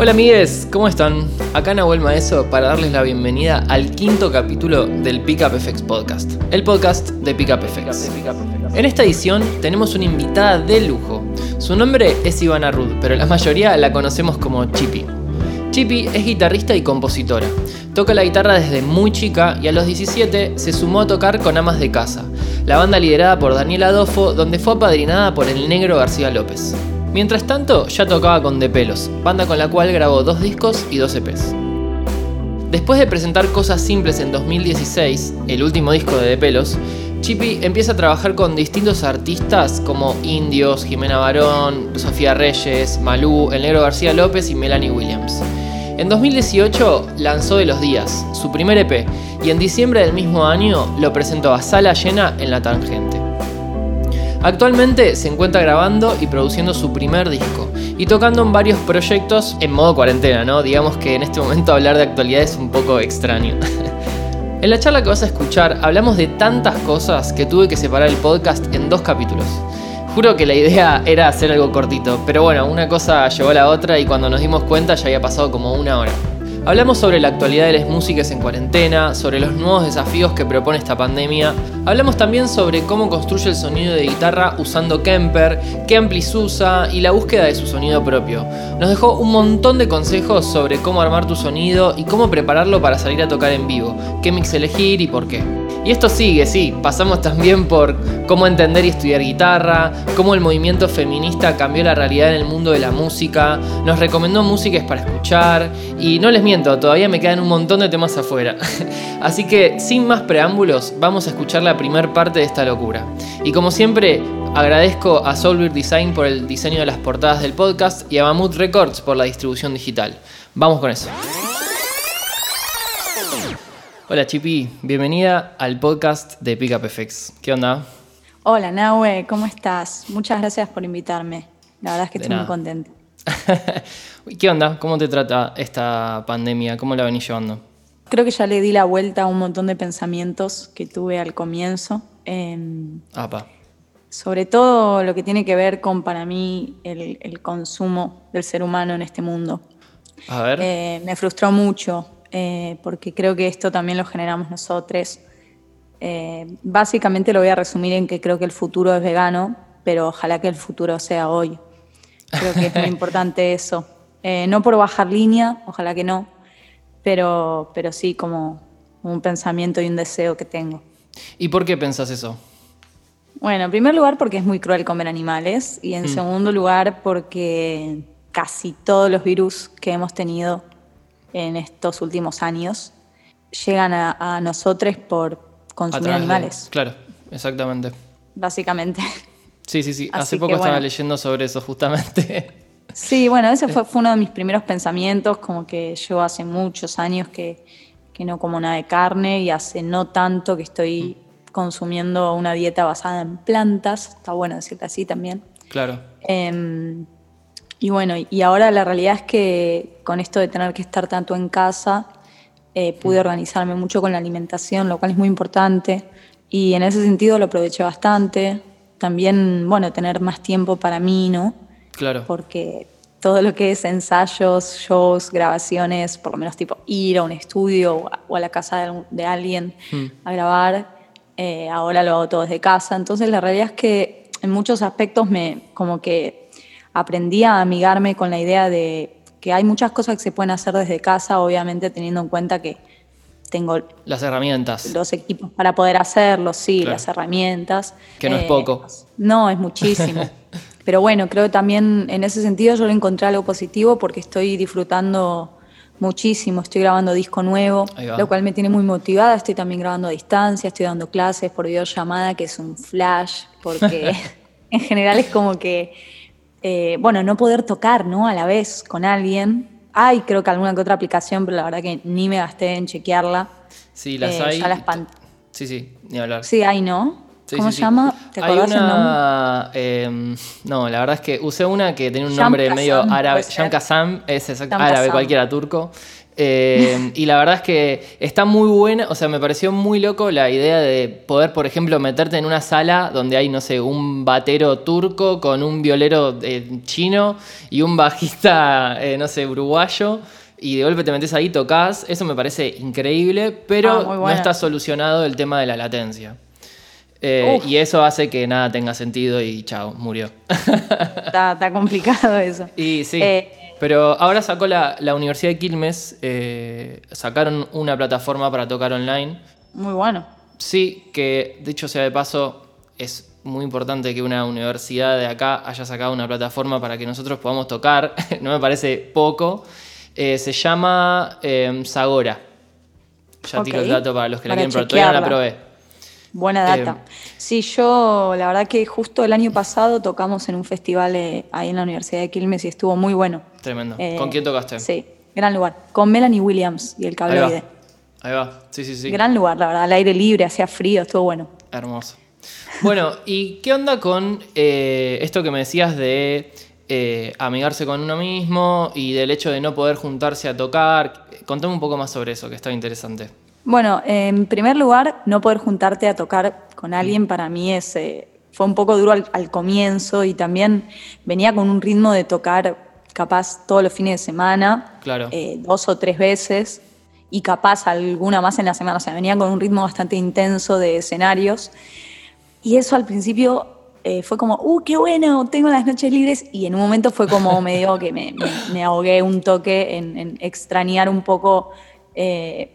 Hola amigues, ¿cómo están? Acá Nahuel Maeso para darles la bienvenida al quinto capítulo del Pickup FX Podcast, el podcast de Pickup FX. En esta edición tenemos una invitada de lujo. Su nombre es Ivana Rud, pero la mayoría la conocemos como Chippy. Chippy es guitarrista y compositora. Toca la guitarra desde muy chica y a los 17 se sumó a tocar con Amas de Casa, la banda liderada por Daniel Adolfo, donde fue apadrinada por el negro García López. Mientras tanto, ya tocaba con De Pelos, banda con la cual grabó dos discos y dos EPs. Después de presentar Cosas Simples en 2016, el último disco de De Pelos, Chippy empieza a trabajar con distintos artistas como Indios, Jimena Barón, Sofía Reyes, Malú, El Negro García López y Melanie Williams. En 2018 lanzó De los Días, su primer EP, y en diciembre del mismo año lo presentó a Sala Llena en La Tangente. Actualmente se encuentra grabando y produciendo su primer disco y tocando en varios proyectos en modo cuarentena, ¿no? Digamos que en este momento hablar de actualidad es un poco extraño. en la charla que vas a escuchar hablamos de tantas cosas que tuve que separar el podcast en dos capítulos. Juro que la idea era hacer algo cortito, pero bueno, una cosa llevó a la otra y cuando nos dimos cuenta ya había pasado como una hora. Hablamos sobre la actualidad de las músicas en cuarentena, sobre los nuevos desafíos que propone esta pandemia. Hablamos también sobre cómo construye el sonido de guitarra usando Kemper, qué amplis usa y la búsqueda de su sonido propio. Nos dejó un montón de consejos sobre cómo armar tu sonido y cómo prepararlo para salir a tocar en vivo, qué mix elegir y por qué. Y esto sigue, sí, pasamos también por cómo entender y estudiar guitarra, cómo el movimiento feminista cambió la realidad en el mundo de la música, nos recomendó músicas para escuchar y no les miento, todavía me quedan un montón de temas afuera. Así que sin más preámbulos, vamos a escuchar la primera parte de esta locura. Y como siempre, agradezco a Solver Design por el diseño de las portadas del podcast y a Mammoth Records por la distribución digital. Vamos con eso. Hola Chipi, bienvenida al podcast de Pickup FX. ¿Qué onda? Hola Nahue, ¿cómo estás? Muchas gracias por invitarme. La verdad es que estoy muy contenta. ¿Qué onda? ¿Cómo te trata esta pandemia? ¿Cómo la venís llevando? Creo que ya le di la vuelta a un montón de pensamientos que tuve al comienzo. Sobre todo lo que tiene que ver con, para mí, el, consumo del ser humano en este mundo. A ver. Eh, me frustró mucho eh, porque creo que esto también lo generamos nosotros. Eh, básicamente lo voy a resumir en que creo que el futuro es vegano, pero ojalá que el futuro sea hoy. Creo que es muy importante eso. Eh, no por bajar línea, ojalá que no, pero, pero sí como un pensamiento y un deseo que tengo. ¿Y por qué pensás eso? Bueno, en primer lugar porque es muy cruel comer animales y en mm. segundo lugar porque casi todos los virus que hemos tenido en estos últimos años llegan a, nosotros por consumir animales. claro, exactamente. Básicamente. Sí, sí, sí. Hace poco estaba leyendo sobre eso, justamente. Sí, bueno, ese fue, fue, uno de mis primeros pensamientos, como que yo hace muchos años que, que, no como nada de carne y hace no tanto que estoy consumiendo una dieta basada en plantas, está bueno decirte así también. Claro. Em, y bueno, y ahora la realidad es que con esto de tener que estar tanto en casa, eh, pude mm. organizarme mucho con la alimentación, lo cual es muy importante. Y en ese sentido lo aproveché bastante. También, bueno, tener más tiempo para mí, ¿no? Claro. Porque todo lo que es ensayos, shows, grabaciones, por lo menos tipo ir a un estudio o a la casa de, alguien mm. a grabar, eh, ahora lo hago todo desde casa. Entonces la realidad es que en muchos aspectos me como que aprendí a amigarme con la idea de que hay muchas cosas que se pueden hacer desde casa, obviamente teniendo en cuenta que tengo las herramientas. Los equipos para poder hacerlo, sí, las herramientas. Que no es eh, poco. No, es muchísimo. Pero bueno, creo que también en ese sentido yo lo encontré algo positivo porque estoy disfrutando muchísimo, estoy grabando disco nuevo, lo cual me tiene muy motivada, estoy también grabando a distancia, estoy dando clases por videollamada, que es un flash, porque en general es como que eh, bueno, no poder tocar, ¿no? A la vez con alguien. Hay, creo que alguna que otra aplicación, pero la verdad que ni me gasté en chequearla. Sí, las eh, hay. Ya las sí, sí, ni hablar. Sí, hay, ¿no? ¿Cómo se llama? ¿Te acordás el nombre? Em, no, la verdad es que usé una que tenía un nombre medio árabe. Jan Kazam, es exacto, árabe, cualquiera turco. Em, y la verdad es que está muy buena, o sea, me pareció muy loco la idea de poder, por ejemplo, meterte en una sala donde hay, no sé, un batero turco con un violero eh, chino y un bajista, eh, no sé, uruguayo y de golpe te metes ahí, tocas. Eso me parece increíble, pero ah, no está solucionado el tema de la latencia. Eh, y eso hace que nada tenga sentido y chao, murió. está, complicado eso. Y sí. Eh, pero ahora sacó la, Universidad de Quilmes, eh, sacaron una plataforma para tocar online. Muy bueno. Sí, que dicho sea de paso, es muy importante que una universidad de acá haya sacado una plataforma para que nosotros podamos tocar. no me parece poco. se llama Zagora. Ya tiro el dato para los que la quieren probar. Todavía no la probé. Buena data. Eh, sí, yo la verdad que justo el año pasado tocamos en un festival eh, ahí en la Universidad de Quilmes y estuvo muy bueno. Tremendo. Eh, ¿Con quién tocaste? Sí, gran lugar. Con Melanie Williams y el cableoide. Ahí va, sí, sí, sí. Gran lugar, la verdad, al aire libre, hacía frío, estuvo bueno. Hermoso. Bueno, ¿y qué onda con esto que me decías de amigarse con uno mismo y del hecho de no poder juntarse a tocar? Contame un poco más sobre eso, que está interesante. Bueno, en primer lugar, no poder juntarte a tocar con alguien para mí es, eh, fue un poco duro al, comienzo y también venía con un ritmo de tocar capaz todos los fines de semana, eh, dos o tres veces y capaz alguna más en la semana. O sea, venía con un ritmo bastante intenso de escenarios y eso al principio eh, fue como, ¡uh, qué bueno! Tengo las noches libres y en un momento fue como medio que me, me, ahogué un toque en, extrañar un poco,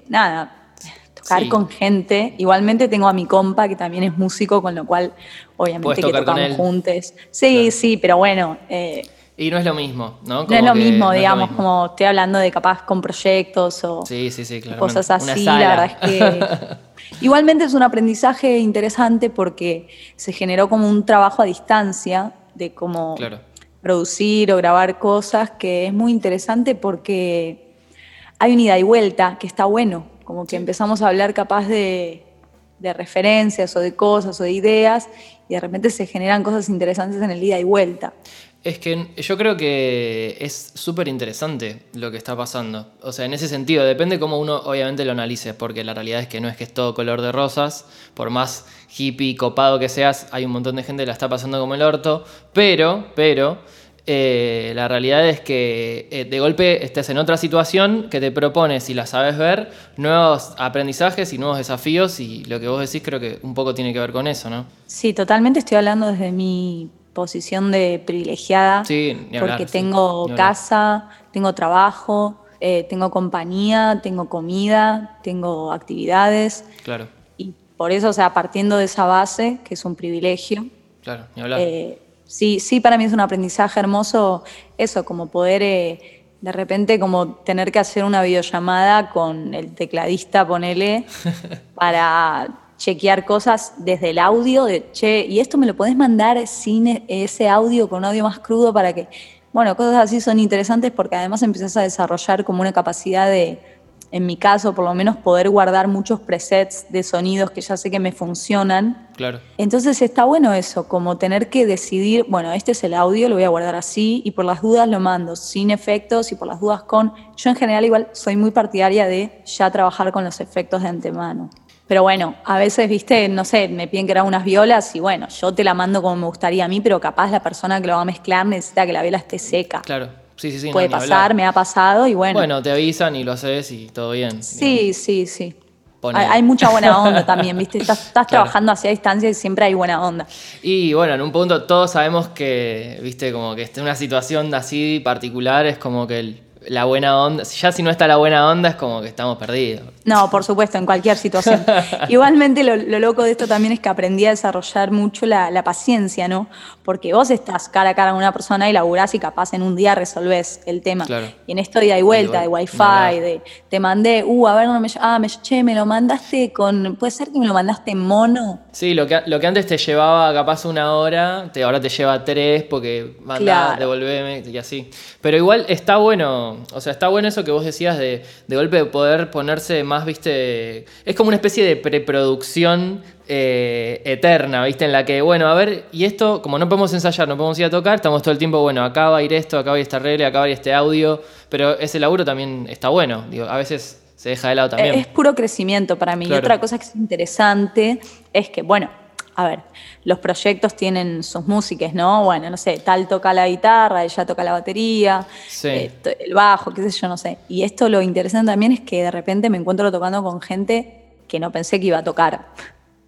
nada tocar con gente. Igualmente tengo a mi compa que también es músico, con lo cual obviamente que tocamos juntos. Sí, sí, pero bueno. Eh, y no es lo mismo, ¿no? no es lo mismo, digamos, como estoy hablando de capaz con proyectos o cosas así, la verdad es que... Igualmente es un aprendizaje interesante porque se generó como un trabajo a distancia de cómo producir o grabar cosas que es muy interesante porque hay una ida y vuelta que está bueno, como que empezamos a hablar capaz de, referencias o de cosas o de ideas y de repente se generan cosas interesantes en el ida y vuelta. Es que yo creo que es súper interesante lo que está pasando. O sea, en ese sentido, depende cómo uno obviamente lo analice, porque la realidad es que no es que es todo color de rosas, por más hippie, copado que seas, hay un montón de gente que la está pasando como el orto, pero, pero, eh, la realidad es que eh, de golpe estés en otra situación que te propone, si la sabes ver, nuevos aprendizajes y nuevos desafíos y lo que vos decís creo que un poco tiene que ver con eso, ¿no? Sí, totalmente estoy hablando desde mi posición de privilegiada, sí, porque tengo casa, tengo trabajo, eh, tengo compañía, tengo comida, tengo actividades. Claro. Y por eso, o sea, partiendo de esa base, que es un privilegio, claro, ni hablar sí, sí, para mí es un aprendizaje hermoso eso, como poder eh, de repente como tener que hacer una videollamada con el tecladista, ponele, para chequear cosas desde el audio, de, che, y esto me lo podés mandar sin e, ese audio, con un audio más crudo para que, bueno, cosas así son interesantes porque además empezás a desarrollar como una capacidad de en mi caso, por lo menos poder guardar muchos presets de sonidos que ya sé que me funcionan. Claro. Entonces está bueno eso, como tener que decidir, bueno, este es el audio, lo voy a guardar así y por las dudas lo mando sin efectos y por las dudas con... Yo en general igual soy muy partidaria de ya trabajar con los efectos de antemano. Pero bueno, a veces, viste, no sé, me piden que era unas violas y bueno, yo te la mando como me gustaría a mí, pero capaz la persona que lo va a mezclar necesita que la viola esté seca. Claro. Sí, sí, sí. Puede pasar, me ha pasado y bueno. Bueno, te avisan y lo haces y todo bien. Sí, sí, sí. Hay, mucha buena onda también, ¿viste? Estás, trabajando hacia distancia y siempre hay buena onda. Y bueno, en un punto todos sabemos que, ¿viste? Como que en una situación así particular es como que el, la buena onda, ya si no está la buena onda es como que estamos perdidos. No, por supuesto, en cualquier situación. Igualmente lo, loco de esto también es que aprendí a desarrollar mucho la, paciencia, ¿no? Porque vos estás cara a cara con una persona y laburás y capaz en un día resolvés el tema. Y en esto de ida y vuelta, de wifi, de te mandé, uh, a ver, no me, ah, me, che, me lo mandaste con, puede ser que me lo mandaste en mono. Sí, lo que, lo que antes te llevaba capaz una hora, te, ahora te lleva tres porque manda, devolveme y así. Pero igual está bueno o sea, está bueno eso que vos decías de, de golpe poder ponerse más, viste, es como una especie de preproducción eh, eterna, ¿viste? En la que, bueno, a ver, y esto, como no podemos ensayar, no podemos ir a tocar, estamos todo el tiempo, bueno, acá va a ir esto, acá va a ir esta regla, acá va a ir este audio, pero ese laburo también está bueno, digo, a veces se deja de lado también. Es puro crecimiento para mí. Y otra cosa que es interesante es que, bueno, a ver, los proyectos tienen sus músicas, ¿no? Bueno, no sé, tal toca la guitarra, ella toca la batería, eh, el bajo, qué sé yo, no sé. Y esto lo interesante también es que de repente me encuentro tocando con gente que no pensé que iba a tocar.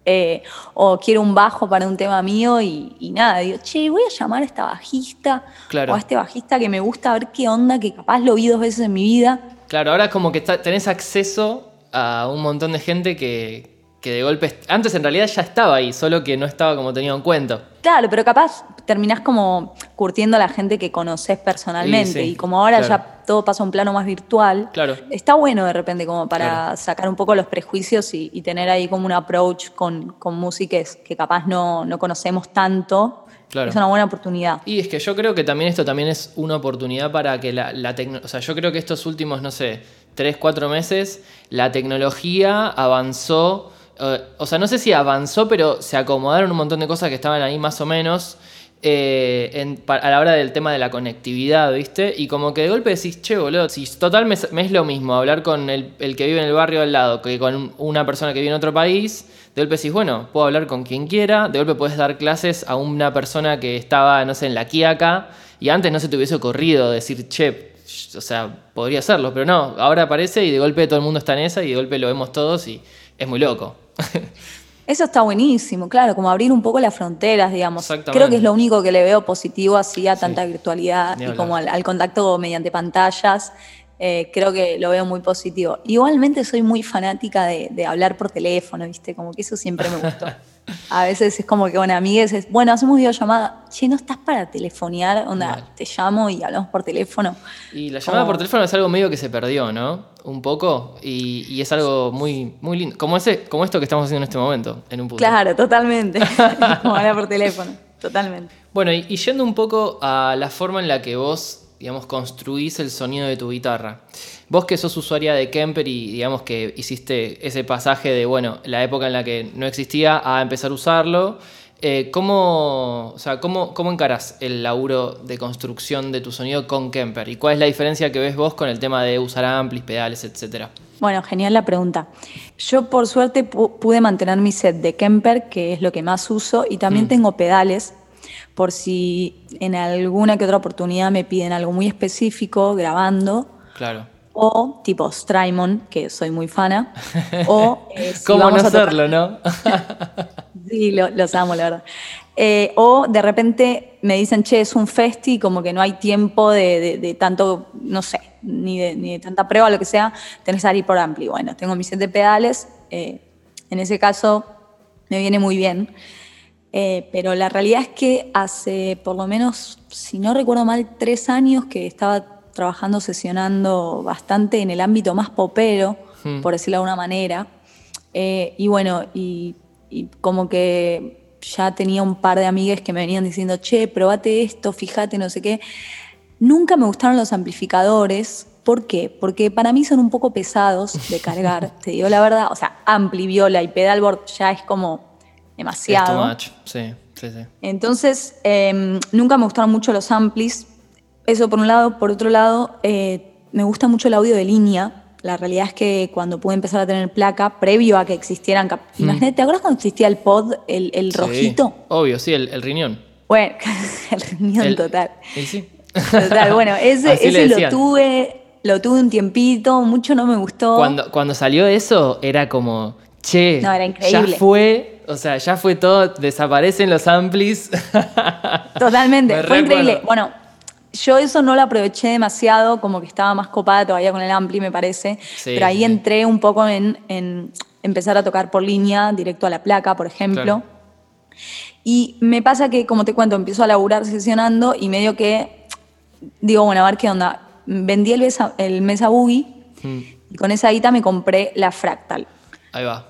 Eh, o quiero un bajo para un tema mío y, nada, digo, che, voy a llamar a esta bajista o a este bajista que me gusta a ver qué onda, que capaz lo vi dos veces en mi vida. Claro, ahora es como que tenés acceso a un montón de gente que, que de golpe. Antes en realidad ya estaba ahí, solo que no estaba como tenido en cuenta. Claro, pero capaz terminás como curtiendo a la gente que conoces personalmente. y como ahora ya todo pasa a un plano más virtual, claro. está bueno de repente como para sacar un poco los prejuicios y, tener ahí como un approach con, con músicas que capaz no, no conocemos tanto. Claro. Es una buena oportunidad. Y es que yo creo que también esto también es una oportunidad para que la, la tecnología. O sea, yo creo que estos últimos, no sé, tres, cuatro meses, la tecnología avanzó o sea, no sé si avanzó, pero se acomodaron un montón de cosas que estaban ahí más o menos. Eh, a la hora del tema de la conectividad, ¿viste? Y como que de golpe decís, che, boludo, si total me, es lo mismo hablar con el, que vive en el barrio al lado que con una persona que vive en otro país, de golpe decís, bueno, puedo hablar con quien quiera, de golpe puedes dar clases a una persona que estaba, no sé, en la Quiaca, y antes no se te hubiese ocurrido decir, che, o sea, podría hacerlo, pero no, ahora aparece y de golpe todo el mundo está en esa y de golpe lo vemos todos y es muy loco. Eso está buenísimo, claro, como abrir un poco las fronteras, digamos. Creo que es lo único que le veo positivo así a tanta virtualidad y como al, contacto mediante pantallas. Eh, creo que lo veo muy positivo. Igualmente soy muy fanática de, hablar por teléfono, ¿viste? Como que eso siempre me gustó. A veces es como que, bueno, amigues, es, bueno, hacemos videollamada. Che, ¿no estás para telefonear? Onda, te llamo y hablamos por teléfono. Y la llamada por teléfono es algo medio que se perdió, ¿no? Un poco. Y, es algo muy, muy lindo. Como, ese, como esto que estamos haciendo en este momento, en un punto. Claro, totalmente. como hablar por teléfono, totalmente. Bueno, y yendo un poco a la forma en la que vos digamos, construís el sonido de tu guitarra. Vos que sos usuaria de Kemper y digamos que hiciste ese pasaje de, bueno, la época en la que no existía a empezar a usarlo, eh, ¿cómo, o sea, ¿cómo, ¿cómo encarás el laburo de construcción de tu sonido con Kemper? ¿Y cuál es la diferencia que ves vos con el tema de usar amplis, pedales, etcétera? Bueno, genial la pregunta. Yo por suerte pude mantener mi set de Kemper, que es lo que más uso, y también mm. tengo pedales por si en alguna que otra oportunidad me piden algo muy específico grabando. Claro. O tipo Strymon, que soy muy fana. o eh, ¿Cómo no hacerlo, no? sí, los amo, la verdad. Eh, o de repente me dicen, che, es un festi, como que no hay tiempo de, tanto, no sé, ni de, ni de, tanta prueba, lo que sea, tenés que salir por ampli. Bueno, tengo mis set de pedales, eh, en ese caso me viene muy bien. Eh, pero la realidad es que hace por lo menos, si no recuerdo mal, tres años que estaba trabajando, sesionando bastante en el ámbito más popero, hmm. por decirlo de alguna manera. Eh, y bueno, y, como que ya tenía un par de amigas que me venían diciendo, che, probate esto, fíjate, no sé qué. Nunca me gustaron los amplificadores. ¿Por qué? Porque para mí son un poco pesados de cargar, te digo la verdad. O sea, ampli, viola y pedalboard ya es como demasiado. sí, sí, sí. Entonces, em, nunca me gustaron mucho los amplis. Eso por un lado. Por otro lado, eh, me gusta mucho el audio de línea. La realidad es que cuando pude empezar a tener placa, previo a que existieran. Hmm. Imagínate, ¿te acuerdas cuando existía el pod, el, el rojito? Obvio, sí, el, riñón. Bueno, el riñón total. sí. Total, bueno, ese, ese lo tuve, lo tuve un tiempito, mucho no me gustó. Cuando, cuando salió eso, era como, che, no, era increíble. ya fue o sea, ya fue todo, desaparecen los amplis. Totalmente, fue increíble. Bueno, yo eso no lo aproveché demasiado, como que estaba más copada todavía con el ampli, me parece. pero ahí entré un poco en, empezar a tocar por línea, directo a la placa, por ejemplo. Y me pasa que, como te cuento, empiezo a laburar sesionando y medio que digo, bueno, a ver qué onda. Vendí el, el Mesa Boogie mm. y con esa guita me compré la Fractal. Ahí va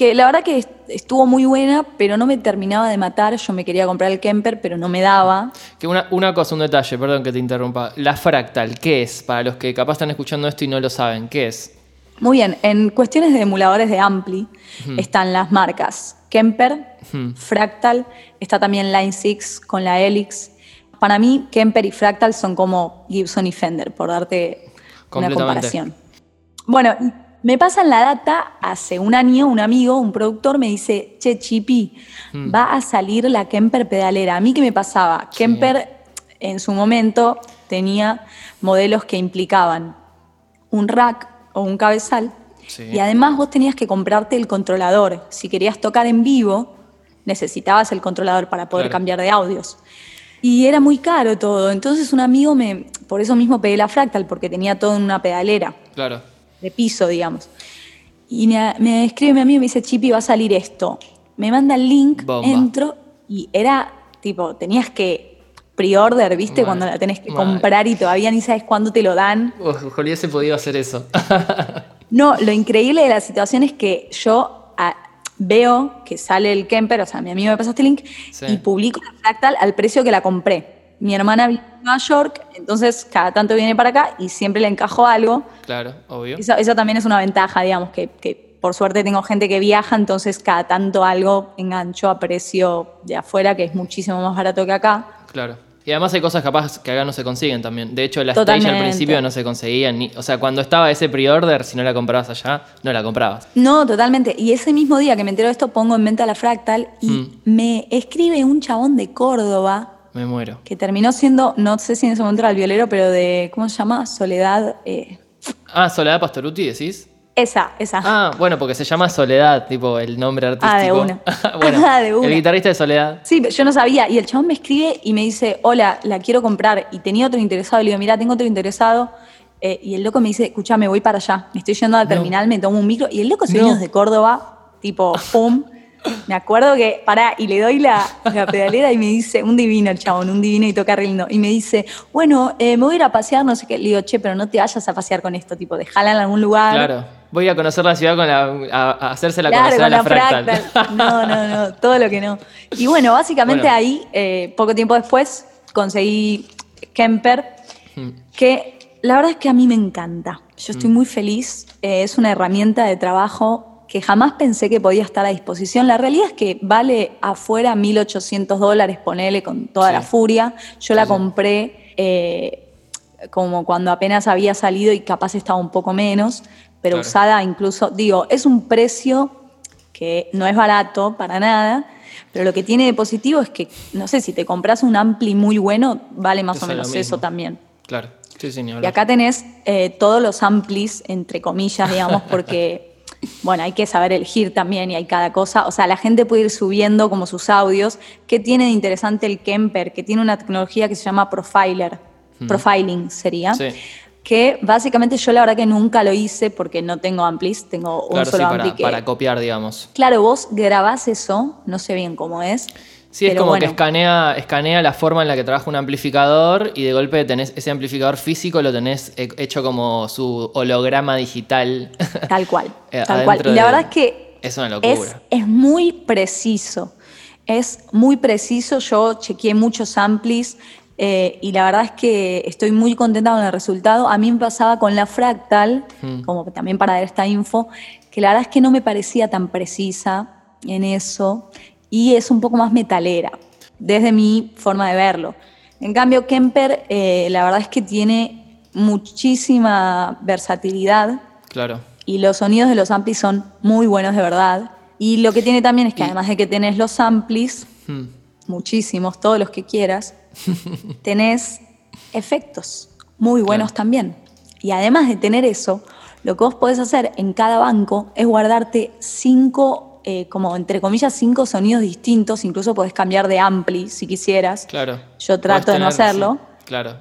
que la verdad que estuvo muy buena, pero no me terminaba de matar. Yo me quería comprar el Kemper, pero no me daba. Que una, una cosa, un detalle, perdón que te interrumpa. La fractal, ¿qué es? Para los que capaz están escuchando esto y no lo saben, ¿qué es? Muy bien, en cuestiones de emuladores de Ampli están las marcas Kemper, Fractal, está también Line 6 con la Helix. Para mí, Kemper y Fractal son como Gibson y Fender, por darte una comparación. Bueno, me pasan la data hace un año, un amigo, un productor, me dice, che, Chipi, va a salir la Kemper pedalera. A mí, ¿qué me pasaba? Kemper en su momento tenía modelos que implicaban un rack o un cabezal. Y además vos tenías que comprarte el controlador. Si querías tocar en vivo, necesitabas el controlador para poder cambiar de audios. Y era muy caro todo. Entonces un amigo me, por eso mismo pegué la Fractal, porque tenía todo en una pedalera. Claro. De piso, digamos. Y me, escribe mi amigo y me dice, Chipi, va a salir esto. Me manda el link, entro y era tipo, tenías que pre-order, ¿viste? Cuando la tenés que comprar y todavía ni sabes cuándo te lo dan. Ojalá se podido hacer eso. no, lo increíble de la situación es que yo ah, veo que sale el Kemper, o sea, mi amigo me pasa este link, y publico la Fractal al precio que la compré. Mi hermana vive en Nueva York, entonces cada tanto viene para acá y siempre le encajo algo. Claro, obvio. Eso, también es una ventaja, digamos, que, que por suerte tengo gente que viaja, entonces cada tanto algo engancho a precio de afuera, que es muchísimo más barato que acá. Claro. Y además hay cosas capaz que acá no se consiguen también. De hecho, la stage al principio no se conseguían. Ni, o sea, cuando estaba ese pre-order, si no la comprabas allá, no la comprabas. No, totalmente. Y ese mismo día que me entero de esto, pongo en venta la Fractal y mm. me escribe un chabón de Córdoba. Me muero. Que terminó siendo, no sé si en ese momento era el violero, pero de, ¿cómo se llama? Soledad. Eh. Ah, Soledad Pastoruti, decís. Esa, esa. Ah, bueno, porque se llama Soledad, tipo el nombre artístico. Ah, de una. bueno, ah, de una. El guitarrista de Soledad. Sí, yo no sabía. Y el chabón me escribe y me dice, hola, la quiero comprar. Y tenía otro interesado. Y le digo, mira, tengo otro interesado. Eh, y el loco me dice, escúchame, voy para allá. Me estoy yendo al terminal, me tomo un micro. Y el loco se no. de Córdoba, tipo, pum. Me acuerdo que, pará, y le doy la, pedalera y me dice, un divino el chabón, un divino y toca lindo. Y me dice, bueno, eh, me voy a ir a pasear, no sé qué. Le digo, che, pero no te vayas a pasear con esto, tipo, déjala en algún lugar. Claro voy a conocer la ciudad con la, a, hacerse la conocer a la, fractal. No, no, no, todo lo que no. Y bueno, básicamente ahí, eh, poco tiempo después, conseguí Kemper, hmm. que la verdad es que a mí me encanta. Yo estoy hmm. muy feliz. Eh, es una herramienta de trabajo que jamás pensé que podía estar a disposición. La realidad es que vale afuera 1.800 dólares, ponele con toda la furia. Yo la compré eh, como cuando apenas había salido y capaz estaba un poco menos pero usada incluso, digo, es un precio que no es barato para nada, pero lo que tiene de positivo es que, no sé, si te compras un ampli muy bueno, vale más o menos eso también. Claro, sí, señor. Y acá tenés eh, todos los amplis, entre comillas, digamos, porque, bueno, hay que saber elegir también y hay cada cosa. O sea, la gente puede ir subiendo como sus audios. ¿Qué tiene de interesante el Kemper? Que tiene una tecnología que se llama Profiler. Profiling sería. Sí que básicamente yo la verdad que nunca lo hice porque no tengo amplis, tengo un solo para, para copiar, digamos. Claro, vos grabás eso, no sé bien cómo es. Sí, es como que escanea, escanea la forma en la que trabaja un amplificador y de golpe tenés ese amplificador físico, lo tenés hecho como su holograma digital. Tal cual, eh, tal cual. Y la verdad es que es una locura. Es, muy preciso. Es muy preciso. Yo chequeé muchos amplis. Eh, y la verdad es que estoy muy contenta con el resultado. A mí me pasaba con la fractal, hmm. como también para dar esta info, que la verdad es que no me parecía tan precisa en eso y es un poco más metalera, desde mi forma de verlo. En cambio, Kemper, eh, la verdad es que tiene muchísima versatilidad. Claro. Y los sonidos de los amplis son muy buenos de verdad. Y lo que tiene también es que además de que tenés los amplis, hmm. muchísimos, todos los que quieras, tenés efectos muy buenos también. Y además de tener eso, lo que vos podés hacer en cada banco es guardarte cinco, eh, como entre comillas, cinco sonidos distintos. Incluso podés cambiar de ampli si quisieras. Claro. Yo trato de no hacerlo. Claro.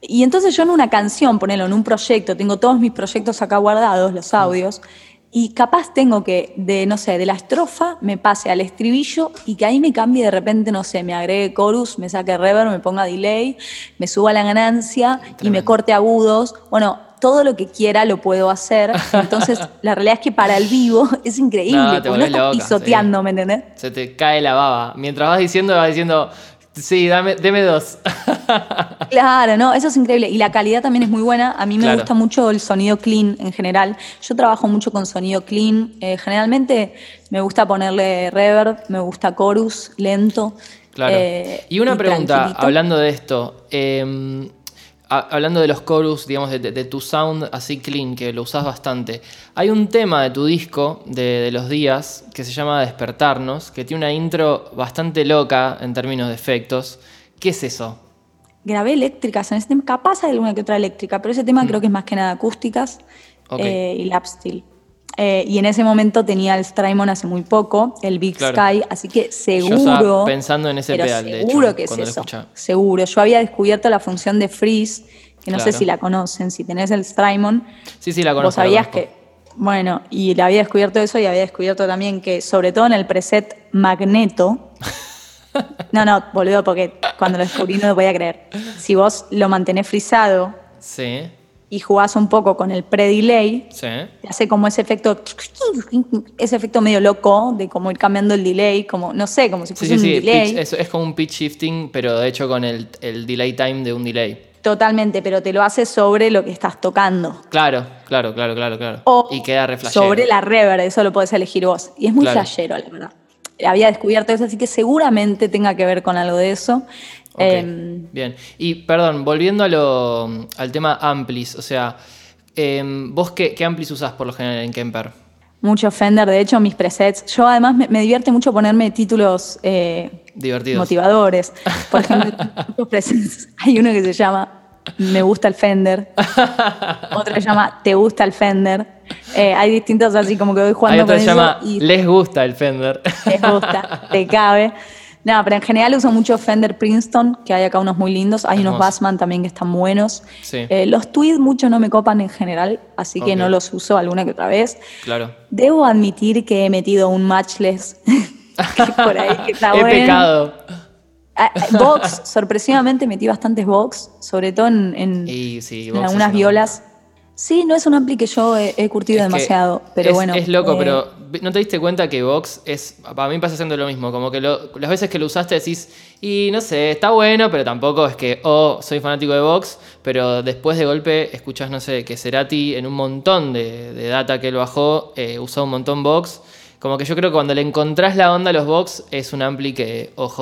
Y entonces yo en una canción, ponelo en un proyecto, tengo todos mis proyectos acá guardados, los audios. Y capaz tengo que, de, no sé, de la estrofa me pase al estribillo y que ahí me cambie de repente, no sé, me agregue chorus, me saque reverb, me ponga delay, me suba la ganancia y me corte agudos. Bueno, todo lo que quiera lo puedo hacer. Entonces, la realidad es que para el vivo es increíble, no, porque no estás pisoteando, ¿me entendés? Se te cae la baba. Mientras vas diciendo, vas diciendo, Sí, dame, deme dos. claro, no, eso es increíble. Y la calidad también es muy buena. A mí me gusta mucho el sonido clean en general. Yo trabajo mucho con sonido clean. Eh, generalmente me gusta ponerle reverb, me gusta chorus, lento. Claro. Eh, y una pregunta, hablando de esto. Eh, hablando de los chorus, digamos, de, tu sound así clean, que lo usas bastante, hay un tema de tu disco, de, los días, que se llama Despertarnos, que tiene una intro bastante loca en términos de efectos. ¿Qué es eso? Grabé eléctricas en ese tema, capaz hay alguna que otra eléctrica, pero ese tema mm. creo que es más que nada acústicas eh, y lap steel. Eh, y en ese momento tenía el Strymon hace muy poco, el Big Sky, así que seguro. pensando en ese pedal, de Seguro que es eso. Seguro. Yo había descubierto la función de freeze, que no sé si la conocen, si tenés el Strymon. Sí, sí, la conozco. Vos sabías que. Bueno, y le había descubierto eso y había descubierto también que, sobre todo en el preset Magneto. no, no, boludo, porque cuando lo descubrí no lo podía creer. Si vos lo mantenés frisado. Sí y jugás un poco con el pre-delay, te hace como ese efecto, ese efecto medio loco de como ir cambiando el delay, como, no sé, como si fuese un delay. es, como un pitch shifting, pero de hecho con el, delay time de un delay. Totalmente, pero te lo hace sobre lo que estás tocando. Claro, claro, claro, claro, claro. O y queda Sobre la reverb, eso lo podés elegir vos. Y es muy flashero, la verdad. Había descubierto eso, así que seguramente tenga que ver con algo de eso. Em, bien. Y perdón, volviendo a lo, al tema amplis, o sea, em, ¿vos qué, amplis usás por lo general en Kemper? Mucho Fender, de hecho, mis presets. Yo además me, divierte mucho ponerme títulos eh, motivadores. Por ejemplo, presets. Hay uno que se llama Me gusta el Fender. Otro se llama Te gusta el Fender. Eh, hay distintos así como que voy jugando hay otro que se llama Les gusta el Fender. Les gusta, te cabe. No, pero en general uso mucho Fender Princeton, que hay acá unos muy lindos. Hay unos Bassman también que están buenos. Eh, los Tweed mucho no me copan en general, así que no los uso alguna que otra vez. Claro. Debo admitir que he metido un matchless por ahí que está he pecado. Ah, ah, Vox, sorpresivamente metí bastantes Vox, sobre todo en, en algunas violas. Sí, no es un ampli que yo he, curtido demasiado, pero bueno. Es loco, pero eh, ¿no te diste cuenta que Vox es. Para mí pasa siendo lo mismo. Como que las veces que lo usaste decís, y no sé, está bueno, pero tampoco es que, oh, soy fanático de Vox, pero después de golpe escuchás, no sé, que Cerati en un montón de, data que él bajó, eh, usó un montón Vox. Como que yo creo que cuando le encontrás la onda a los Vox, es un ampli que, OJ,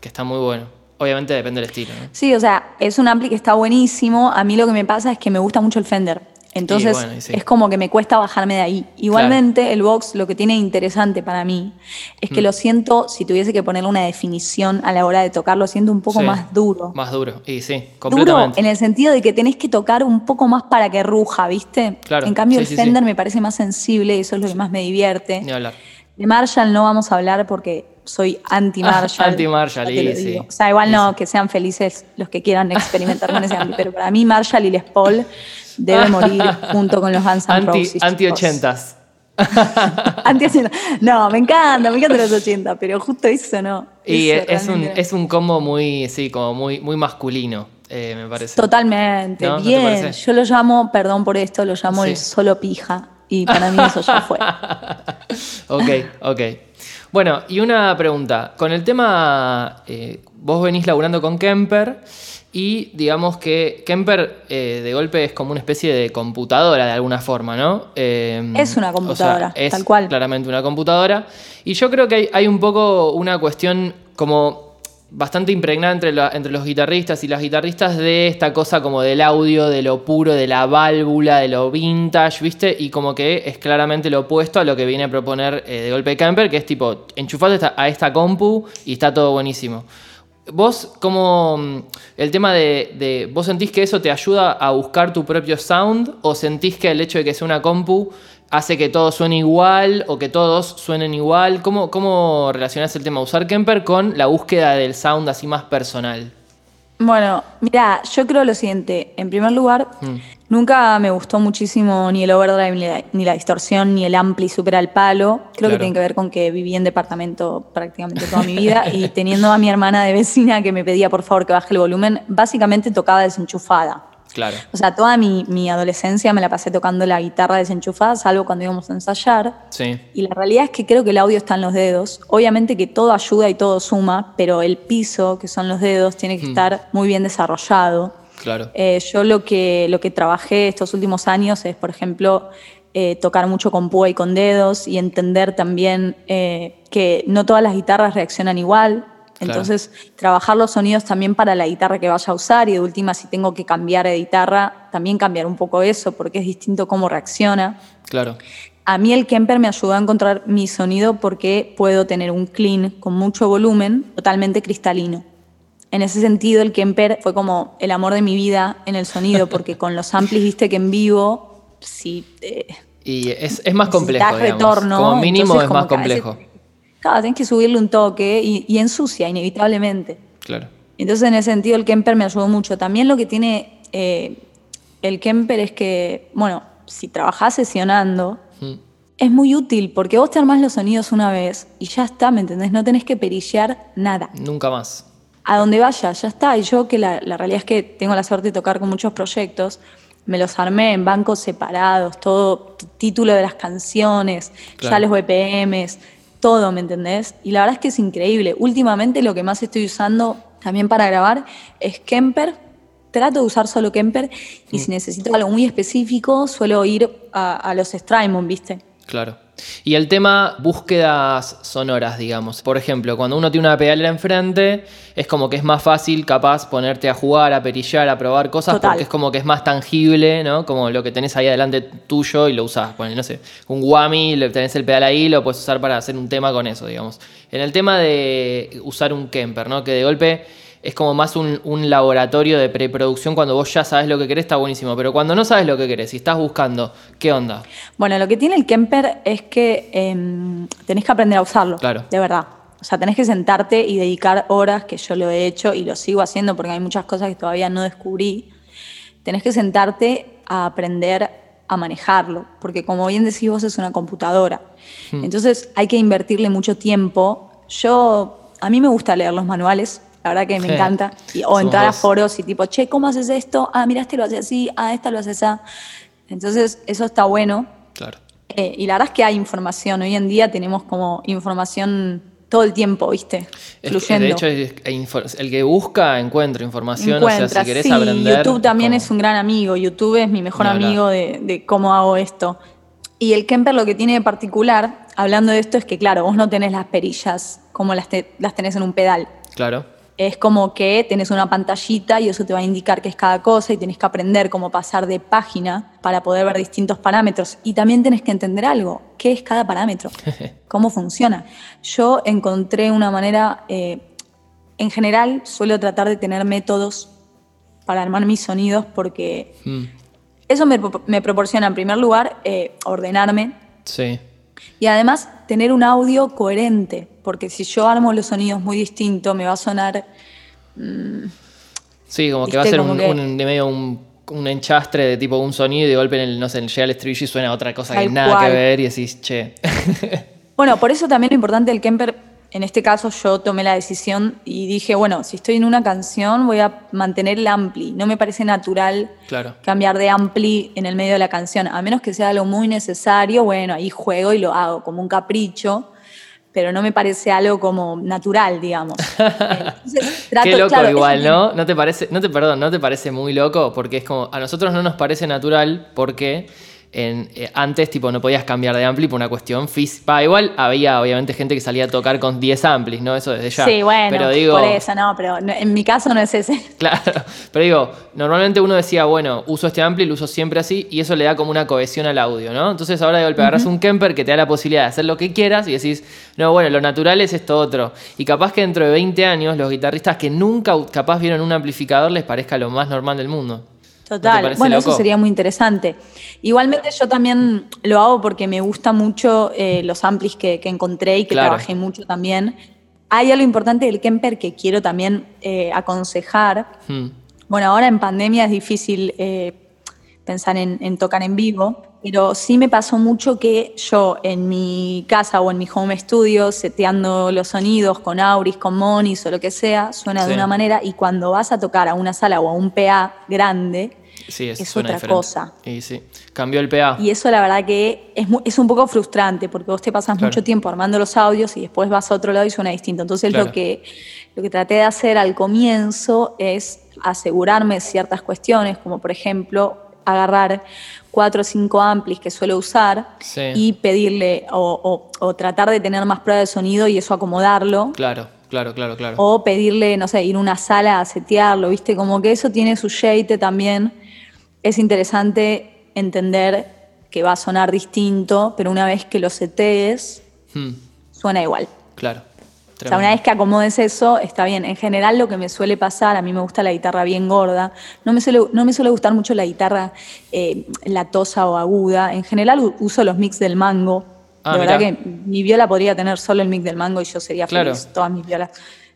que está muy bueno. Obviamente depende del estilo. Sí, o sea, es un ampli que está buenísimo. A mí lo que me pasa es que me gusta mucho el Fender. Entonces es como que me cuesta bajarme de ahí. Igualmente el box lo que tiene interesante para mí es que mm. lo siento, si tuviese que ponerle una definición a la hora de tocar, lo siento un poco más duro. Más duro, y sí, completamente. Duro en el sentido de que tenés que tocar un poco más para que ruja, ¿viste? Claro. En cambio el Fender me parece más sensible y eso es lo que más me divierte. Ni hablar. De Marshall no vamos a hablar porque soy anti-Marshall. anti-Marshall, y sí. O sea, igual no, que sean felices los que quieran experimentar con ese anti, pero para mí Marshall y Les Paul debe morir junto con los Guns N' Roses. Anti-ochentas. anti No, me encanta, me encanta los 80, pero justo eso no. Y es, un, es un combo muy, sí, como muy, muy masculino, eh, me parece. Totalmente, bien. Yo lo llamo, perdón por esto, lo llamo el solo pija. Y para mí eso ya fue. ok, ok. Bueno, y una pregunta. Con el tema, eh, vos venís laburando con Kemper y digamos que Kemper eh, de golpe es como una especie de computadora de alguna forma, ¿no? Em, es una computadora, es tal cual. Claramente una computadora. Y yo creo que hay, hay un poco una cuestión como bastante impregnada entre, los guitarristas y las guitarristas de esta cosa como del audio, de lo puro, de la válvula, de lo vintage, ¿viste? Y como que es claramente lo opuesto a lo que viene a proponer eh, de golpe Camper, que es tipo, enchufate a esta compu y está todo buenísimo. Vos, como mm, el tema de, de, ¿Vos sentís que eso te ayuda a buscar tu propio sound? ¿O sentís que el hecho de que sea una compu hace que todo suene igual o que todos suenen igual? ¿Cómo, cómo relacionás el tema de usar Kemper con la búsqueda del sound así más personal? Bueno, mira, yo creo lo siguiente. En primer lugar, mm. Nunca me gustó muchísimo ni el overdrive, ni la, distorsión, ni el ampli super al palo. Creo que tiene que ver con que viví en departamento prácticamente toda mi vida y teniendo a mi hermana de vecina que me pedía por favor que baje el volumen, básicamente tocaba desenchufada. Claro. O sea, toda mi, mi, adolescencia me la pasé tocando la guitarra desenchufada, salvo cuando íbamos a ensayar. Sí. Y la realidad es que creo que el audio está en los dedos. Obviamente que todo ayuda y todo suma, pero el piso, que son los dedos, tiene que mm. estar muy bien desarrollado. Claro. Eh, yo lo que, lo que trabajé estos últimos años es, por ejemplo, eh, tocar mucho con púa y con dedos y entender también eh, que no todas las guitarras reaccionan igual. Entonces, trabajar los sonidos también para la guitarra que vaya a usar y de última, si tengo que cambiar de guitarra, también cambiar un poco eso porque es distinto cómo reacciona. Claro. A mí el Kemper me ayudó a encontrar mi sonido porque puedo tener un clean con mucho volumen totalmente cristalino. En ese sentido, el Kemper fue como el amor de mi vida en el sonido, porque con los amplis, viste que en vivo, sí. Eh, y es, es más complejo. Retorno, como mínimo es más complejo. Claro, tenés que subirle un toque y, ensucia, inevitablemente. Claro. Entonces, en ese sentido, el Kemper me ayudó mucho. También lo que tiene eh, el Kemper es que, bueno, si trabajás sesionando, mm. es muy útil porque vos te armás los sonidos una vez y ya está, ¿me entendés? No tenés que perillar nada. Nunca más a donde vaya, ya está. Y yo que la, realidad es que tengo la suerte de tocar con muchos proyectos, me los armé en bancos separados, todo título de las canciones, ya los BPMs, todo, ¿me entendés? Y la verdad es que es increíble. Últimamente lo que más estoy usando también para grabar es Kemper. Trato de usar solo Kemper y si mm. necesito algo muy específico suelo ir a, a los Strymon, ¿viste? Claro. Y el tema búsquedas sonoras, digamos. Por ejemplo, cuando uno tiene una pedalera enfrente, es como que es más fácil, capaz, ponerte a jugar, a perillar, a probar cosas, porque es como que es más tangible, ¿no? Como lo que tenés ahí adelante tuyo y lo usás. Bueno, no sé, un whammy, tenés el pedal ahí, lo puedes usar para hacer un tema con eso, digamos. En el tema de usar un Kemper, ¿no? Que de golpe es como más un, laboratorio de preproducción cuando vos ya sabes lo que querés, está buenísimo. Pero cuando no sabes lo que querés y estás buscando, ¿qué onda? Bueno, lo que tiene el Kemper es que em, tenés que aprender a usarlo. Claro. De verdad. O sea, tenés que sentarte y dedicar horas, que yo lo he hecho y lo sigo haciendo porque hay muchas cosas que todavía no descubrí. Tenés que sentarte a aprender a manejarlo, porque como bien decís vos es una computadora. Hmm. Entonces hay que invertirle mucho tiempo. Yo, a mí me gusta leer los manuales, la verdad que me encanta. o entrar a foros y tipo, che, ¿cómo haces esto? Ah, mira, este lo hace así, ah, esta lo hace así. Entonces, eso está bueno. Claro. Eh, y la verdad es que hay información. Hoy en día tenemos como información todo el tiempo, ¿viste? Fluyendo. De hecho, el que busca encuentra información. o sea, si querés sí, aprender. YouTube también es un gran amigo. YouTube es mi mejor amigo de, de, cómo hago esto. Y el Kemper lo que tiene de particular, hablando de esto, es que, claro, vos no tenés las perillas como las, las tenés en un pedal. Claro es como que tenés una pantallita y eso te va a indicar qué es cada cosa y tenés que aprender cómo pasar de página para poder ver distintos parámetros. Y también tenés que entender algo, qué es cada parámetro, cómo funciona. Yo encontré una manera, eh, en general suelo tratar de tener métodos para armar mis sonidos porque hmm. eso me, proporciona en primer lugar eh, ordenarme. Sí. Y además tener un audio coherente porque si yo armo los sonidos muy distintos, me va a sonar... Mm, sí, como que va a ser un, de medio un, enchastre de tipo un sonido y de golpe en el, no sé, llega el estribillo y suena otra cosa que nada que ver y decís, che. bueno, por eso también lo importante del Kemper, en este caso yo tomé la decisión y dije, bueno, si estoy en una canción voy a mantener el ampli. No me parece natural cambiar de ampli en el medio de la canción, a menos que sea algo muy necesario, bueno, ahí juego y lo hago como un capricho pero no me parece algo como natural, digamos. Qué loco igual, ¿no? No te parece, no te, perdón, no te parece muy loco porque es como a nosotros no nos parece natural porque eh, antes, tipo, no podías cambiar de ampli por una cuestión física. igual había, obviamente, gente que salía a tocar con 10 amplis, ¿no? Eso desde ya. Sí, bueno, pero digo, por eso, no, pero en mi caso no es ese. Claro, pero digo, normalmente uno decía, bueno, uso este ampli, lo uso siempre así, y eso le da como una cohesión al audio, ¿no? Entonces ahora de golpe agarras un Kemper que te da la posibilidad de hacer lo que quieras y decís, no, bueno, lo natural es esto otro. Y capaz que dentro de 20 años, los guitarristas que nunca capaz vieron un amplificador les parezca lo más normal del mundo. Total, bueno, eso sería muy interesante. Igualmente yo también lo hago porque me gustan mucho eh, los amplis que, encontré y que trabajé mucho también. Hay algo importante del Kemper que quiero también eh, aconsejar. Hmm. Bueno, ahora en pandemia es difícil eh, pensar en, tocar en vivo, pero sí me pasó mucho que yo en mi casa o en mi home studio, seteando los sonidos con Auris, con Monis o lo que sea, suena de una manera y cuando vas a tocar a una sala o a un PA grande, es, otra cosa. Y sí, cambió el PA. Y eso la verdad que es, es un poco frustrante porque vos te pasas mucho tiempo armando los audios y después vas a otro lado y suena distinto. Entonces lo, que, lo que traté de hacer al comienzo es asegurarme ciertas cuestiones, como por ejemplo agarrar cuatro o cinco amplis que suelo usar y pedirle o, tratar de tener más prueba de sonido y eso acomodarlo. Claro, claro, claro, claro. O pedirle, no sé, ir a una sala a setearlo, ¿viste? Como que eso tiene su shade también. Es interesante entender que va a sonar distinto, pero una vez que lo setees, hmm. suena igual. Claro. O sea, una vez que acomodes eso, está bien. En general lo que me suele pasar, a mí me gusta la guitarra bien gorda, no me suele, no me suele gustar mucho la guitarra eh, latosa o aguda. En general uso los mix del mango. Ah, de verdad que mi viola podría tener solo el mix del mango y yo sería feliz, todas mis violas.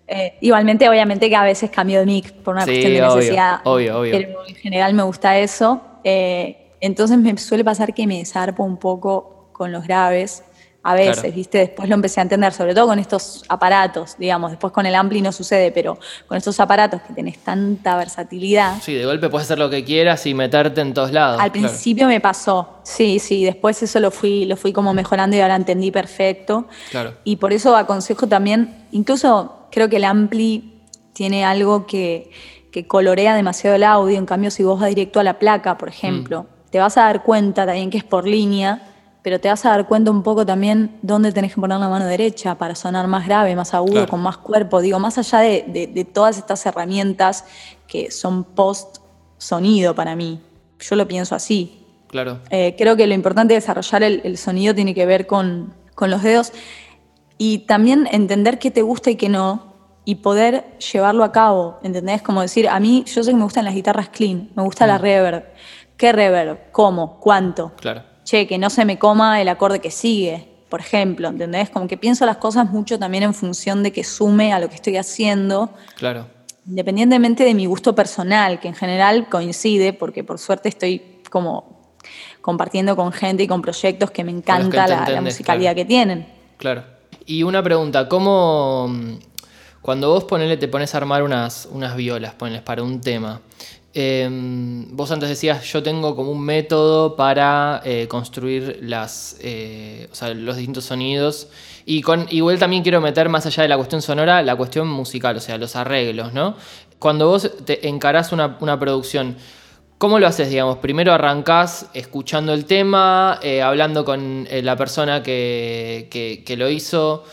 Eh, igualmente, obviamente que a veces cambio de mic por una cuestión de necesidad. Obvio, obvio. Pero en general me gusta eso. Eh, entonces me suele pasar que me zarpo un poco con los graves a veces, ¿viste? Después lo empecé a entender, sobre todo con estos aparatos, digamos, después con el Ampli no sucede, pero con estos aparatos que tenés tanta versatilidad. Sí, de golpe puedes hacer lo que quieras y meterte en todos lados. Al principio me pasó, sí, sí, después eso lo fui, lo fui como mejorando y ahora entendí perfecto. Claro. Y por eso aconsejo también, incluso creo que el Ampli tiene algo que, que colorea demasiado el audio, en cambio si vos vas directo a la placa, por ejemplo, mm. te vas a dar cuenta también que es por línea pero te vas a dar cuenta un poco también dónde tenés que poner la mano derecha para sonar más grave, más agudo, con más cuerpo. Digo, más allá de, todas estas herramientas que son post sonido para mí. Yo lo pienso así. Claro. Eh, creo que lo importante de desarrollar el, sonido tiene que ver con, los dedos y también entender qué te gusta y qué no y poder llevarlo a cabo, ¿entendés? Como decir, a mí, yo sé que me gustan las guitarras clean, me gusta la mm. reverb. ¿Qué reverb? ¿Cómo? ¿Cuánto? Claro che, que no se me coma el acorde que sigue, por ejemplo, ¿entendés? Como que pienso las cosas mucho también en función de que sume a lo que estoy haciendo. Claro. Independientemente de mi gusto personal, que en general coincide, porque por suerte estoy como compartiendo con gente y con proyectos que me encanta la, musicalidad que tienen. Claro. Y una pregunta, ¿cómo cuando vos ponele, te pones a armar unas, unas violas, pones para un tema, Em, vos antes decías, yo tengo como un método para eh, construir las, eh, los distintos sonidos. Y con, igual también quiero meter más allá de la cuestión sonora, la cuestión musical, o sea, los arreglos, ¿no? Cuando vos te encarás una, producción, ¿cómo lo haces, digamos? Primero arrancás escuchando el tema, eh, hablando con la persona que, que lo hizo,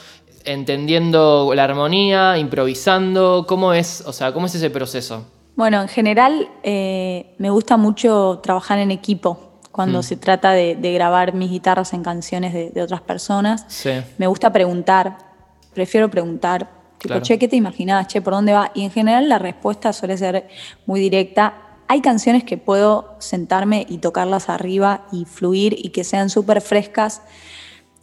entendiendo la armonía, improvisando. ¿Cómo es, o sea, cómo es ese proceso? Bueno, en general eh, me gusta mucho trabajar en equipo cuando mm. se trata de, grabar mis guitarras en canciones de, otras personas. Me gusta preguntar, prefiero preguntar, tipo, che, ¿qué te imaginabas? Che, ¿por dónde va? Y en general la respuesta suele ser muy directa. Hay canciones que puedo sentarme y tocarlas arriba y fluir y que sean súper frescas.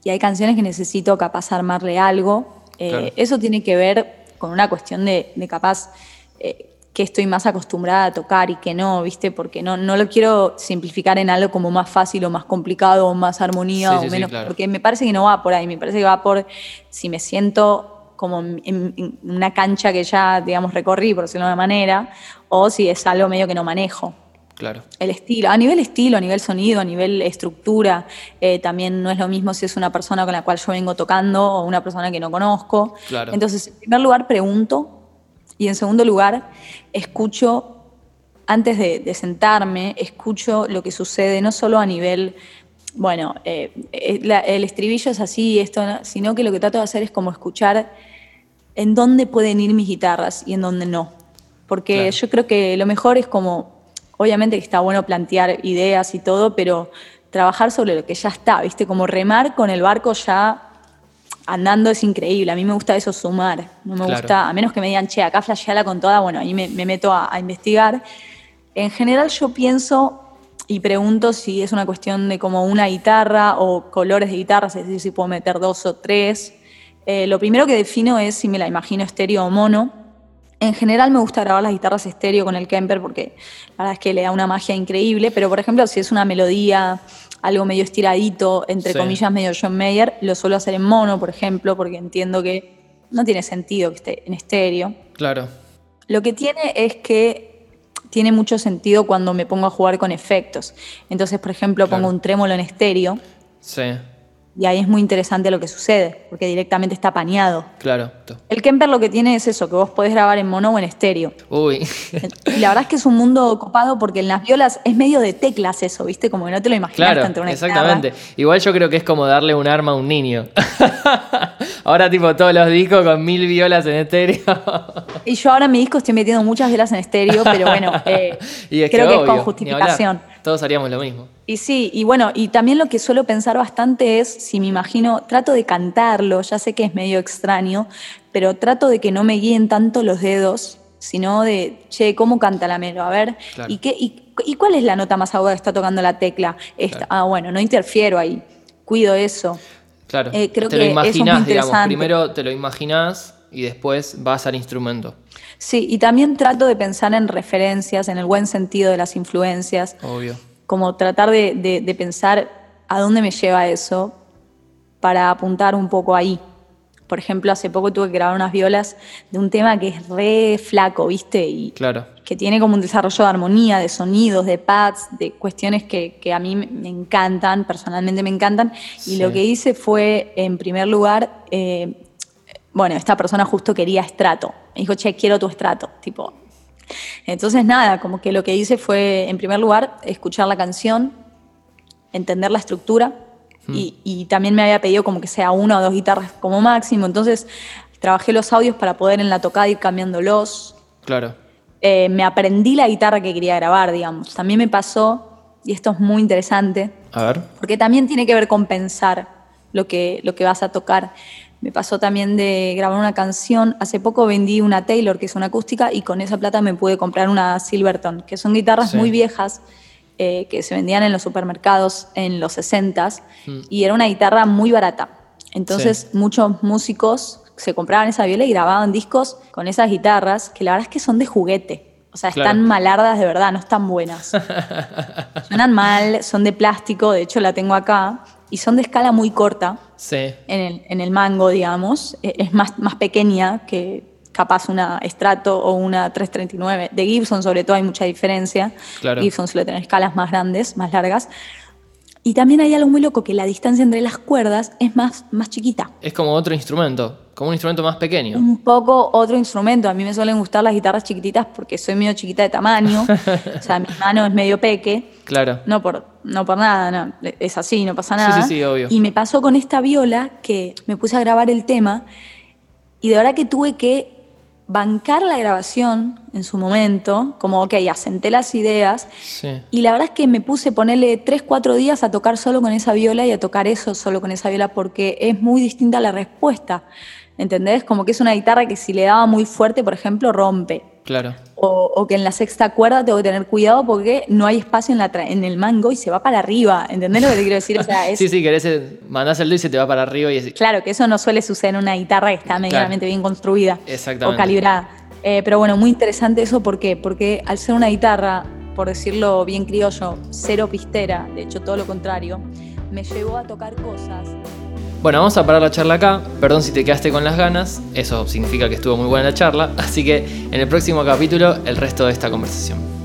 Y hay canciones que necesito capaz armarle algo. Eh, eso tiene que ver con una cuestión de, capaz... Eh, que estoy más acostumbrada a tocar y que no, ¿viste? Porque no, no lo quiero simplificar en algo como más fácil o más complicado o más armonía o menos, porque me parece que no va por ahí, me parece que va por si me siento como en, una cancha que ya, digamos, recorrí, por decirlo de una manera, o si es algo medio que no manejo. Claro. El estilo, a nivel estilo, a nivel sonido, a nivel estructura, eh, también no es lo mismo si es una persona con la cual yo vengo tocando o una persona que no conozco. Claro. Entonces, en primer lugar, pregunto y en segundo lugar, escucho, antes de, sentarme, escucho lo que sucede no solo a nivel, bueno, eh, eh, el estribillo es así, esto, sino que lo que trato de hacer es como escuchar en dónde pueden ir mis guitarras y en dónde no. Porque yo creo que lo mejor es como, obviamente que está bueno plantear ideas y todo, pero trabajar sobre lo que ya está, ¿viste? Como remar con el barco ya andando es increíble. A mí me gusta eso sumar. No me gusta, a menos que me digan, che, acá flasheala con toda, bueno, ahí me, meto a, investigar. En general yo pienso y pregunto si es una cuestión de como una guitarra o colores de guitarras, es decir, si puedo meter dos o tres. Eh, lo primero que defino es si me la imagino estéreo o mono. En general me gusta grabar las guitarras estéreo con el Kemper porque la verdad es que le da una magia increíble, pero por ejemplo si es una melodía, algo medio estiradito, entre comillas medio John Mayer, lo suelo hacer en mono, por ejemplo, porque entiendo que no tiene sentido que esté en estéreo. Claro. Lo que tiene es que tiene mucho sentido cuando me pongo a jugar con efectos. Entonces, por ejemplo, pongo un trémolo en estéreo. Sí y ahí es muy interesante lo que sucede, porque directamente está pañado. Claro. El Kemper lo que tiene es eso, que vos podés grabar en mono o en estéreo. Uy. Y la verdad es que es un mundo copado porque en las violas es medio de teclas eso, ¿viste? Como que no te lo imaginas claro, exactamente. Igual yo creo que es como darle un arma a un niño. ahora tipo todos los discos con mil violas en estéreo. y yo ahora en mi disco estoy metiendo muchas violas en estéreo, pero bueno, eh, creo que es con justificación. Todos haríamos lo mismo. Y sí, y bueno, y también lo que suelo pensar bastante es, si me imagino, trato de cantarlo, ya sé que es medio extraño, pero trato de que no me guíen tanto los dedos, sino de, che, ¿cómo canta la melo? A ver, ¿y, qué, y, cuál es la nota más aguda que está tocando la tecla? Esta. Ah, bueno, no interfiero ahí, cuido eso. Claro, eh, creo te lo imaginas, digamos, primero te lo imaginas y después vas al instrumento. Sí, y también trato de pensar en referencias, en el buen sentido de las influencias. Obvio. Como tratar de, pensar a dónde me lleva eso para apuntar un poco ahí. Por ejemplo, hace poco tuve que grabar unas violas de un tema que es re flaco, ¿viste? Y claro. que tiene como un desarrollo de armonía, de sonidos, de pads, de cuestiones que, a mí me encantan, personalmente me encantan. Y lo que hice fue, en primer lugar, eh, bueno, esta persona justo quería estrato. Me dijo, che, quiero tu estrato. Tipo. Entonces, nada, como que lo que hice fue, en primer lugar, escuchar la canción, entender la estructura hmm. y, también me había pedido como que sea una o dos guitarras como máximo. Entonces, trabajé los audios para poder en la tocada ir cambiándolos. Claro. Eh, me aprendí la guitarra que quería grabar, digamos. También me pasó, y esto es muy interesante, a ver. porque también tiene que ver con pensar lo que, lo que vas a tocar. Me pasó también de grabar una canción. Hace poco vendí una Taylor, que es una acústica, y con esa plata me pude comprar una Silverton, que son guitarras muy viejas eh, que se vendían en los supermercados en los 60s, mm. y era una guitarra muy barata. Entonces muchos músicos se compraban esa viola y grababan discos con esas guitarras, que la verdad es que son de juguete. O sea, están malardas de verdad, no están buenas. Suenan mal, son de plástico, de hecho la tengo acá, y son de escala muy corta sí. en, el, en el mango, digamos. E, es más, más pequeña que capaz una Strato o una 339. De Gibson sobre todo hay mucha diferencia. Gibson suele tener escalas más grandes, más largas. Y también hay algo muy loco, que la distancia entre las cuerdas es más, más chiquita. Es como otro instrumento, como un instrumento más pequeño. Un poco otro instrumento. A mí me suelen gustar las guitarras chiquititas porque soy medio chiquita de tamaño. o sea, mi mano es medio peque. Claro. No por, no por nada, no. es así, no pasa nada. Sí, sí, sí, obvio. Y me pasó con esta viola que me puse a grabar el tema y de verdad que tuve que bancar la grabación en su momento, como, ok, asenté las ideas, y la verdad es que me puse a ponerle 3, 4 días a tocar solo con esa viola y a tocar eso solo con esa viola, porque es muy distinta la respuesta, ¿entendés? Como que es una guitarra que si le daba muy fuerte, por ejemplo, rompe. Claro. O, que en la sexta cuerda tengo que tener cuidado porque no hay espacio en, la en el mango y se va para arriba. ¿Entendés lo que te quiero decir? sí, sí, querés, eh, mandás el do y se te va para arriba. Y Claro, que eso no suele suceder en una guitarra que está medianamente bien construida o calibrada. Eh, pero bueno, muy interesante eso. ¿Por qué? Porque al ser una guitarra, por decirlo bien criollo, cero pistera, de hecho todo lo contrario, me llevó a tocar cosas bueno, vamos a parar la charla acá. Perdón si te quedaste con las ganas. Eso significa que estuvo muy buena la charla. Así que en el próximo capítulo, el resto de esta conversación.